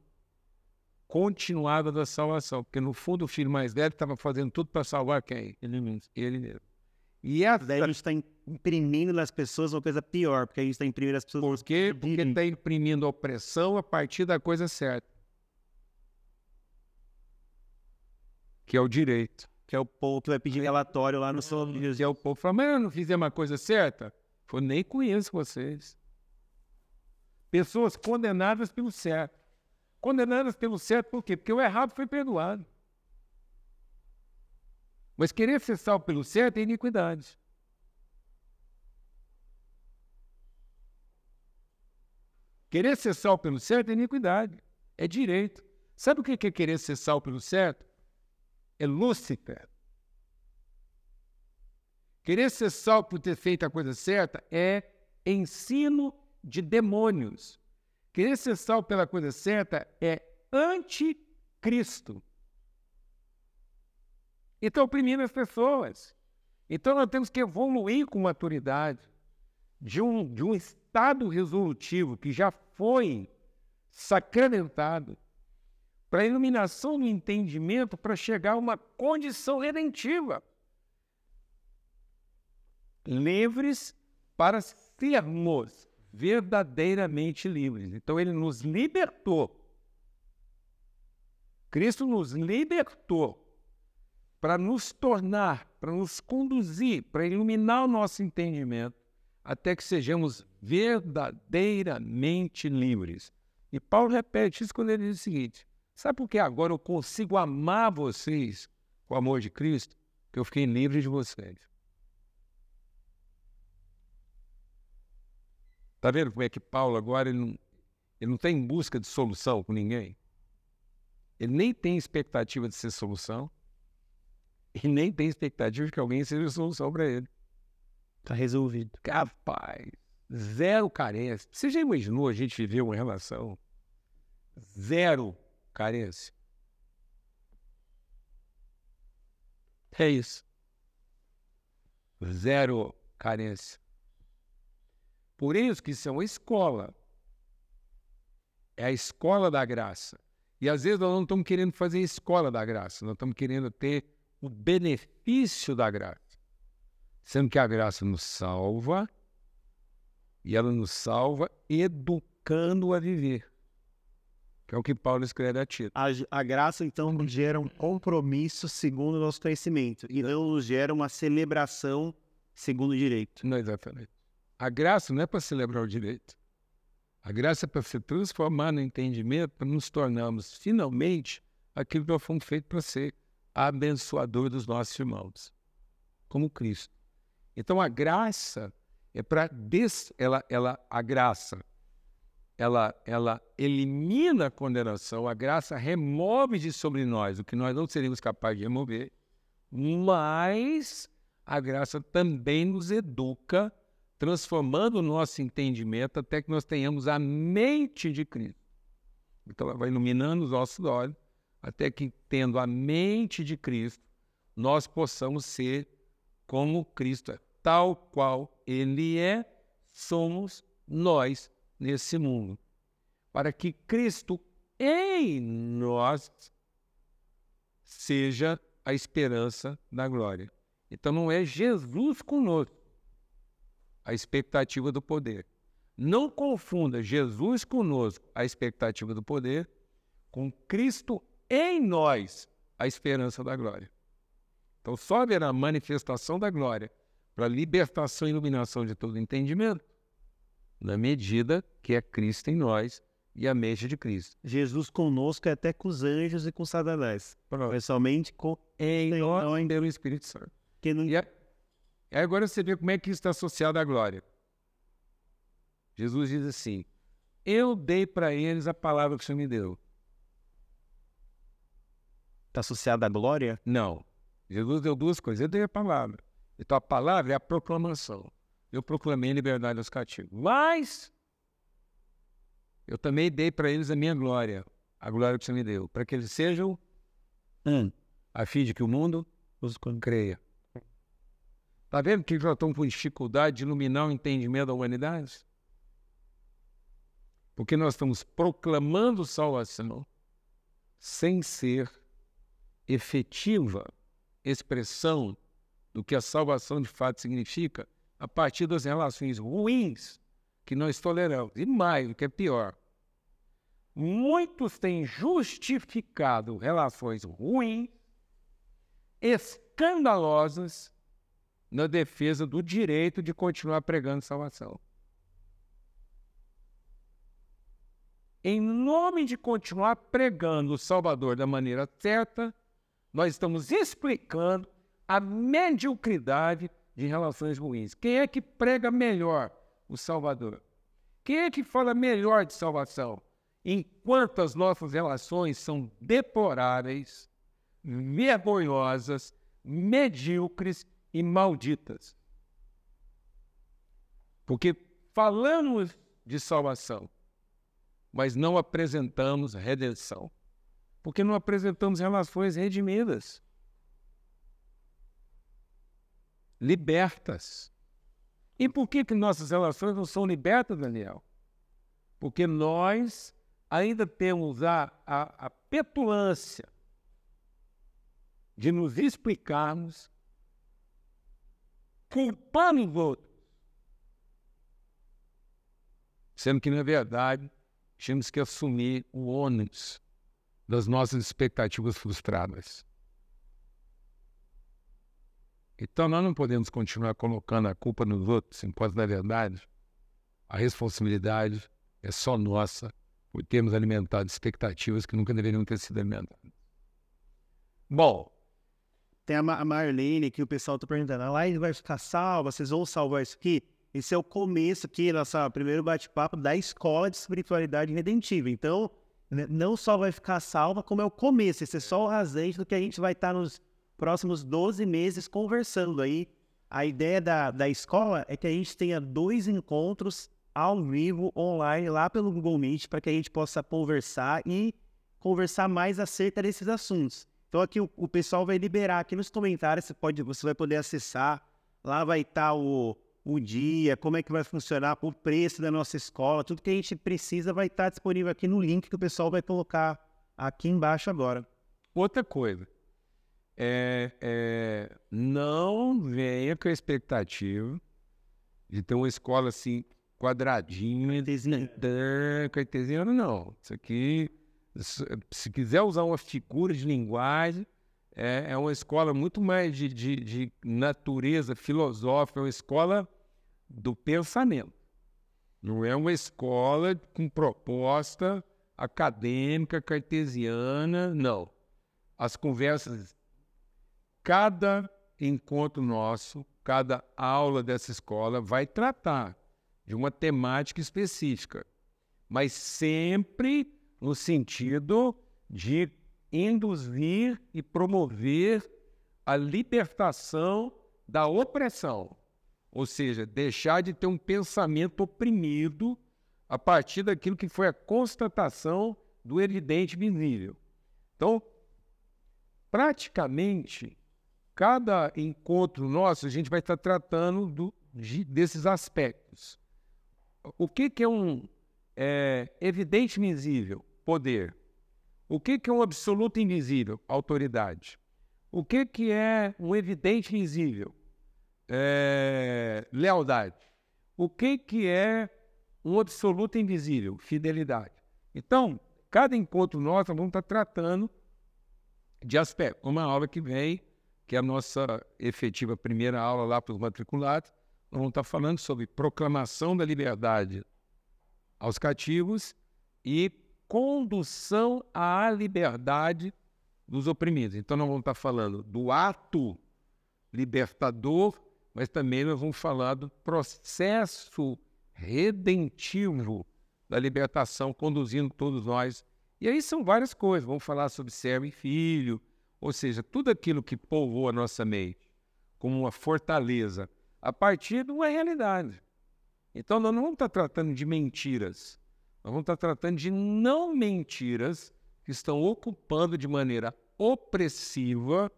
continuada da salvação, porque no fundo o filho mais velho estava fazendo tudo para salvar quem? Ele mesmo. Ele mesmo. E essa, Daí a gente está imprimindo nas pessoas uma coisa pior, porque a gente está imprimindo as pessoas. por quê? Porque está imprimindo opressão a partir da coisa certa, que é o direito. Que é o ponto, vai pedir relatório lá no seu. E é o povo fala, mas eu não fiz uma coisa certa? Eu nem conheço vocês. Pessoas condenadas pelo certo. Condenadas pelo certo por quê? Porque o errado foi perdoado. Mas querer ser salvo pelo certo é iniquidade. Querer ser salvo pelo certo é iniquidade. É direito. Sabe o que é querer ser salvo pelo certo? É Lúcifer. Querer ser salvo por ter feito a coisa certa é ensino de demônios. Querer ser salvo pela coisa certa é anticristo. Então, oprimindo as pessoas. Então, nós temos que evoluir com maturidade de um, de um estado resolutivo que já foi sacramentado para a iluminação do entendimento para chegar a uma condição redentiva. Livres para sermos verdadeiramente livres. Então ele nos libertou. Cristo nos libertou para nos tornar, para nos conduzir, para iluminar o nosso entendimento, até que sejamos verdadeiramente livres. E Paulo repete isso quando ele diz o seguinte: Sabe por que agora eu consigo amar vocês com o amor de Cristo? Porque eu fiquei livre de vocês. Está vendo como é que Paulo agora ele não, ele não está em busca de solução com ninguém? Ele nem tem expectativa de ser solução e nem tem expectativa de que alguém seja solução para ele. Está resolvido. Capaz, zero carência. Você já imaginou a gente viver uma relação zero carência? É isso. Zero carência. Por isso que isso é uma escola. É a escola da graça. E às vezes nós não estamos querendo fazer a escola da graça, nós estamos querendo ter o benefício da graça. Sendo que a graça nos salva, e ela nos salva educando a viver. Que é o que Paulo escreve a Tito. A, a graça, então, nos gera um compromisso segundo o nosso conhecimento, e não nos gera uma celebração segundo o direito. Não, exatamente. A graça não é para celebrar o direito. A graça é para se transformar no entendimento, para nos tornarmos finalmente aquilo que nós fomos feitos para ser, abençoador dos nossos irmãos, como Cristo. Então a graça é para des... ela, ela, a graça, ela, ela elimina a condenação, a graça remove de sobre nós o que nós não seríamos capazes de remover, mas a graça também nos educa transformando o nosso entendimento até que nós tenhamos a mente de Cristo. Então, ela vai iluminando os nossos olhos, até que, tendo a mente de Cristo, nós possamos ser como Cristo é. Tal qual Ele é, somos nós nesse mundo. Para que Cristo em nós seja a esperança da glória. Então, não é Jesus conosco a expectativa do poder. Não confunda Jesus conosco, a expectativa do poder, com Cristo em nós, a esperança da glória. Então, só haverá manifestação da glória para libertação e iluminação de todo entendimento, na medida que é Cristo em nós e a mente de Cristo. Jesus conosco é até com os anjos e com Satanás. Pessoalmente, com em nós pelo Espírito Santo. Que não... E, a, Aí agora você vê como é que isso está associado à glória. Jesus diz assim: Eu dei para eles a palavra que o Senhor me deu. Está associado à glória? Não. Jesus deu duas coisas. Eu dei a palavra. Então a palavra é a proclamação. Eu proclamei a liberdade aos cativos. Mas eu também dei para eles a minha glória, a glória que o Senhor me deu, para que eles sejam Hum. a fim de que o mundo Os creia. Está vendo que nós estamos com dificuldade de iluminar o entendimento da humanidade? Porque nós estamos proclamando salvação sem ser efetiva expressão do que a salvação de fato significa a partir das relações ruins que nós toleramos. E mais, o que é pior, muitos têm justificado relações ruins, escandalosas, na defesa do direito de continuar pregando salvação. Em nome de continuar pregando o Salvador da maneira certa, nós estamos explicando a mediocridade de relações ruins. Quem é que prega melhor o Salvador? Quem é que fala melhor de salvação? Enquanto as nossas relações são deploráveis, vergonhosas, medíocres e malditas. Porque falamos de salvação, mas não apresentamos redenção. Porque não apresentamos relações redimidas, libertas. E por que, que nossas relações não são libertas, Daniel? Porque nós ainda temos a, a, a petulância de nos explicarmos culpando os outros. Sendo que, na verdade, tínhamos que assumir o ônus das nossas expectativas frustradas. Então, nós não podemos continuar colocando a culpa nos outros, enquanto, na verdade, a responsabilidade é só nossa por termos alimentado expectativas que nunca deveriam ter sido alimentadas. Bom, tem a Marlene que o pessoal está perguntando, a live vai ficar salva, vocês vão salvar isso aqui? Esse é o começo aqui, nosso primeiro bate-papo da Escola de Espiritualidade Redentiva. Então, não só vai ficar salva, como é o começo. Esse é só o rasante do que a gente vai estar nos próximos 12 meses conversando aí. A ideia da, da escola é que a gente tenha dois encontros ao vivo, online, lá pelo Google Meet, para que a gente possa conversar e conversar mais acerca desses assuntos. Então aqui o, o pessoal vai liberar aqui nos comentários, você, pode, você vai poder acessar. Lá vai estar o, o dia, como é que vai funcionar, o preço da nossa escola, tudo que a gente precisa vai estar disponível aqui no link que o pessoal vai colocar aqui embaixo agora. Outra coisa, é, é, não venha com a expectativa de ter uma escola assim, quadradinha, cartesiana, não. Isso aqui, se quiser usar uma figura de linguagem, é, é uma escola muito mais de, de, de natureza filosófica, é uma escola do pensamento. Não é uma escola com proposta acadêmica, cartesiana, não. As conversas, cada encontro nosso, cada aula dessa escola vai tratar de uma temática específica, mas sempre no sentido de induzir e promover a libertação da opressão, ou seja, deixar de ter um pensamento oprimido a partir daquilo que foi a constatação do evidente visível. Então, praticamente, cada encontro nosso, a gente vai estar tratando do, de, desses aspectos. O que, que é um é, evidente visível? Poder. O que, que é um absoluto invisível? Autoridade. O que, que é um evidente visível? É, lealdade. O que, que é um absoluto invisível? Fidelidade. Então, cada encontro nosso, nós vamos estar tratando de aspectos. Uma aula que vem, que é a nossa efetiva primeira aula lá para os matriculados, nós vamos estar falando sobre proclamação da liberdade aos cativos e condução à liberdade dos oprimidos. Então, nós vamos estar falando do ato libertador, mas também nós vamos falar do processo redentivo da libertação, conduzindo todos nós. E aí são várias coisas. Vamos falar sobre servo e filho, ou seja, tudo aquilo que povoa a nossa mente como uma fortaleza, a partir de uma realidade. Então, nós não vamos estar tratando de mentiras, nós vamos estar tratando de não mentiras que estão ocupando de maneira opressiva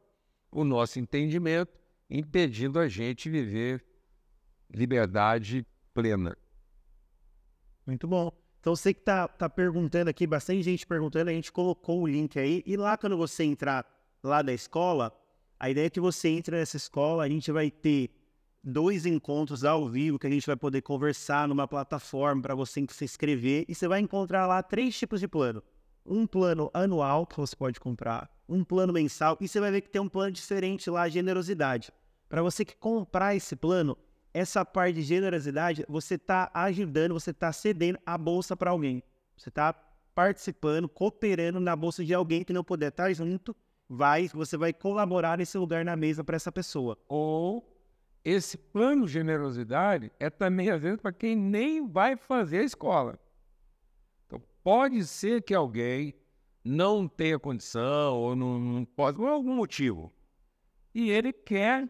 o nosso entendimento, impedindo a gente viver liberdade plena. Muito bom. Então você que tá, tá perguntando aqui, bastante gente perguntando, a gente colocou o link aí. E lá quando você entrar lá da escola, a ideia é que você entre nessa escola, a gente vai ter dois encontros ao vivo que a gente vai poder conversar numa plataforma para você se inscrever e você vai encontrar lá três tipos de plano. Um plano anual que você pode comprar, um plano mensal e você vai ver que tem um plano diferente lá, generosidade. Para você que comprar esse plano, essa parte de generosidade, você está ajudando, você está cedendo a bolsa para alguém. Você está participando, cooperando na bolsa de alguém que não puder estar junto, vai, você vai colaborar nesse lugar na mesa para essa pessoa. Ou esse plano de generosidade é também, às vezes, para quem nem vai fazer a escola. Então, pode ser que alguém não tenha condição ou não, não pode, por algum motivo, e ele quer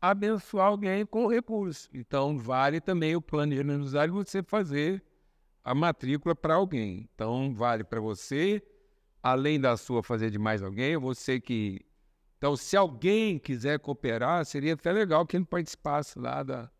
abençoar alguém com recurso. Então, vale também o plano de generosidade você fazer a matrícula para alguém. Então, vale para você, além da sua fazer de mais alguém, você que então, se alguém quiser cooperar, seria até legal que ele participasse lá da,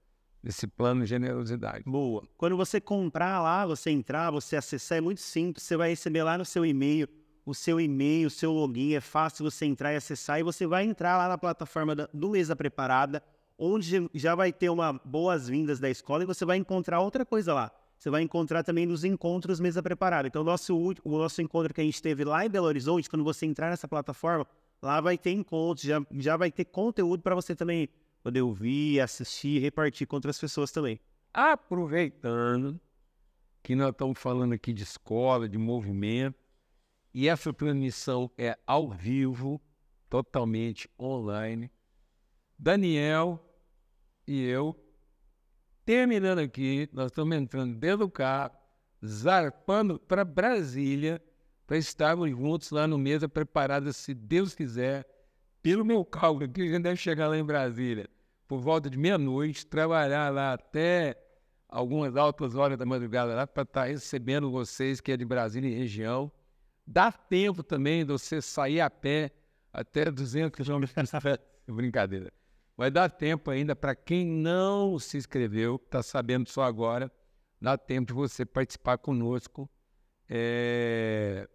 desse plano de generosidade. Boa. Quando você comprar lá, você entrar, você acessar, é muito simples. Você vai receber lá no seu e-mail o seu e-mail, o seu login. É fácil você entrar e acessar. E você vai entrar lá na plataforma da, do Mesa Preparada, onde já vai ter uma boas-vindas da escola e você vai encontrar outra coisa lá. Você vai encontrar também nos encontros Mesa Preparada. Então, o nosso, o nosso encontro que a gente teve lá em Belo Horizonte, quando você entrar nessa plataforma, Lá vai ter encontros, já, já vai ter conteúdo para você também poder ouvir, assistir, repartir com outras pessoas também. Aproveitando que nós estamos falando aqui de escola, de movimento, e essa transmissão é ao vivo, totalmente online. Daniel e eu, terminando aqui, nós estamos entrando dentro do carro, zarpando para Brasília para estarmos juntos lá no mesa preparada, se Deus quiser, pelo meu cálculo aqui, a gente deve chegar lá em Brasília por volta de meia-noite, trabalhar lá até algumas altas horas da madrugada lá para estar tá recebendo vocês que é de Brasília e região. Dá tempo também de você sair a pé até 200 quilômetros de brincadeira. Vai dar tempo ainda para quem não se inscreveu, está sabendo só agora, dá tempo de você participar conosco. É,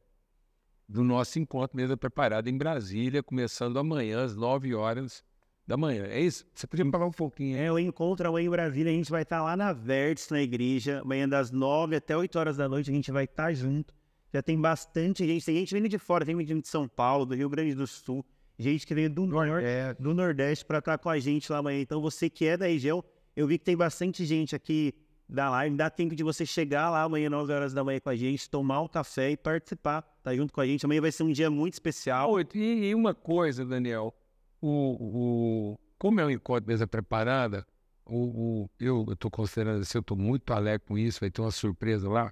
do nosso encontro mesa preparada em Brasília, começando amanhã às 9 horas da manhã. É isso? Você podia falar um pouquinho? É, o encontro amanhã em Brasília, a gente vai estar lá na Verdes, na igreja, amanhã das 9 até 8 horas da noite, a gente vai estar junto. Já tem bastante gente, tem gente vindo de fora, tem gente de São Paulo, do Rio Grande do Sul, gente que vem do, norte, é, do Nordeste para estar com a gente lá amanhã. Então, você que é da região, eu vi que tem bastante gente aqui da live. Dá tempo de você chegar lá amanhã, 9 horas da manhã com a gente, tomar um café e participar, tá junto com a gente. Amanhã vai ser um dia muito especial. E, e uma coisa, Daniel, o, o, como é um encontro mesa preparada, o, o eu estou considerando assim, eu estou muito alegre com isso, vai ter uma surpresa lá.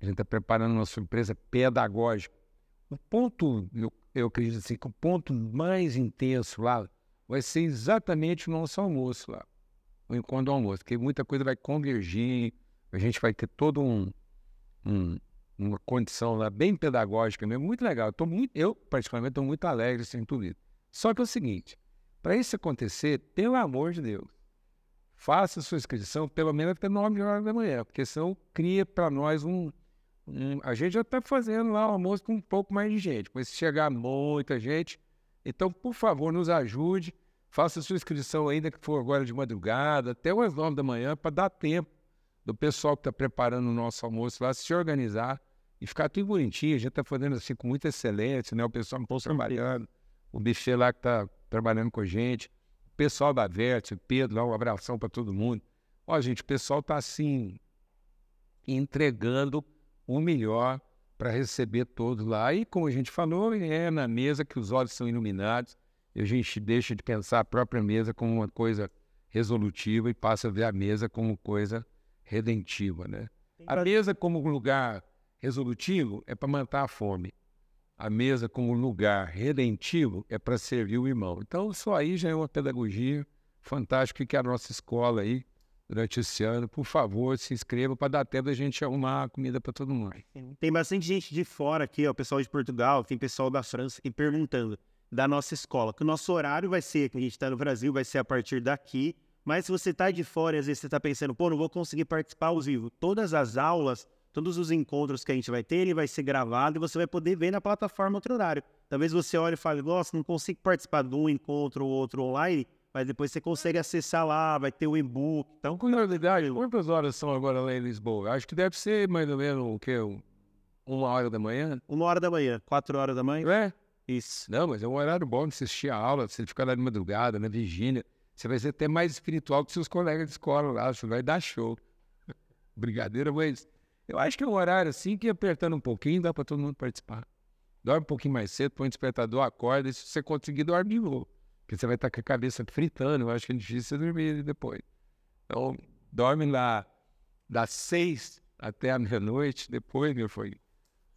A gente está preparando uma surpresa pedagógica. O ponto, eu, eu acredito assim, que o ponto mais intenso lá vai ser exatamente o nosso almoço lá o encontro do almoço, porque muita coisa vai convergir, a gente vai ter todo um, um uma condição lá bem pedagógica mesmo, muito legal. Eu, muito, eu particularmente, estou muito alegre sem tudo isso. Só que é o seguinte, para isso acontecer, pelo amor de Deus, faça sua inscrição pelo menos até 9 horas da manhã, porque senão cria para nós um, um, A gente já está fazendo lá o almoço com um pouco mais de gente, mas se chegar muita gente, então, por favor, nos ajude Faça sua inscrição ainda que for agora de madrugada, até umas nove da manhã, para dar tempo do pessoal que está preparando o nosso almoço lá se organizar e ficar tudo bonitinho. A gente está fazendo assim com muita excelência, né? O pessoal está trabalhando, o buffet lá que está trabalhando com a gente, o pessoal da Verte, o Pedro lá, um abração para todo mundo. Ó, gente, o pessoal está assim, entregando o melhor para receber todos lá. E como a gente falou, é na mesa que os olhos são iluminados a gente deixa de pensar a própria mesa como uma coisa resolutiva e passa a ver a mesa como coisa redentiva, né? A mesa como lugar resolutivo é para matar a fome. A mesa como lugar redentivo é para servir o irmão. Então, isso aí já é uma pedagogia fantástica que a nossa escola aí, durante esse ano, por favor, se inscreva para dar tempo da gente arrumar comida para todo mundo. Tem bastante gente de fora aqui, ó, pessoal de Portugal, tem pessoal da França aqui perguntando da nossa escola. Que o nosso horário vai ser, que a gente está no Brasil, vai ser a partir daqui. Mas se você está de fora e às vezes você está pensando, pô, não vou conseguir participar ao vivo. Todas as aulas, Todos os encontros que a gente vai ter, ele vai ser gravado e você vai poder ver na plataforma outro horário. Talvez você olhe e fale, nossa, não consigo participar de um encontro ou outro online, mas depois você consegue acessar lá, vai ter o e-book. Então, com realidade, quantas horas são agora lá em Lisboa? Acho que deve ser mais ou menos o quê? Uma hora da manhã? Uma hora da manhã, quatro horas da manhã. É? Isso. Não, mas é um horário bom de assistir a aula, você ficar lá de madrugada, na vigília. Você vai ser até mais espiritual que seus colegas de escola lá, você vai dar show. Brigadeira, mas eu acho que é um horário assim que apertando um pouquinho dá para todo mundo participar. Dorme um pouquinho mais cedo, põe o despertador, acorda, e se você conseguir dormir de novo. Porque você vai estar com a cabeça fritando, eu acho que é difícil você dormir depois. Então, dorme lá das seis até a meia-noite, depois, meu filho,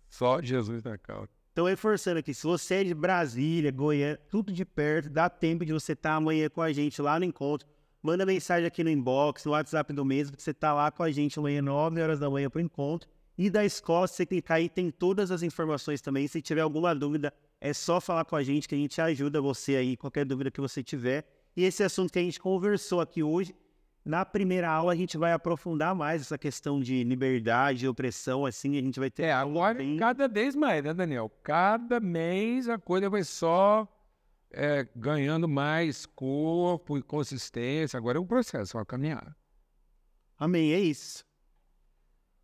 só Jesus na calma. Então, reforçando aqui, se você é de Brasília, Goiânia, tudo de perto, dá tempo de você estar amanhã com a gente lá no encontro. Manda mensagem aqui no inbox, no WhatsApp do mesmo, que você está lá com a gente amanhã, 9 horas da manhã, para o encontro. E da escola, se você clicar aí, tem todas as informações também. Se tiver alguma dúvida, é só falar com a gente que a gente ajuda você aí, qualquer dúvida que você tiver. E esse assunto que a gente conversou aqui hoje, na primeira aula a gente vai aprofundar mais essa questão de liberdade, opressão, assim, a gente vai ter... É, agora bem... cada vez mais, né, Daniel? Cada mês a coisa vai só é, ganhando mais corpo e consistência. Agora é um processo, é uma caminhada. Amém, é isso.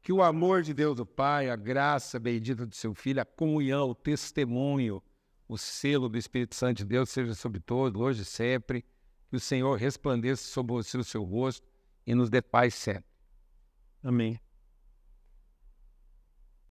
Que o amor de Deus do Pai, a graça bendita do seu Filho, a comunhão, o testemunho, o selo do Espírito Santo de Deus seja sobre todos, hoje e sempre. Que o Senhor resplandeça sobre você o seu rosto e nos dê paz sempre. Amém.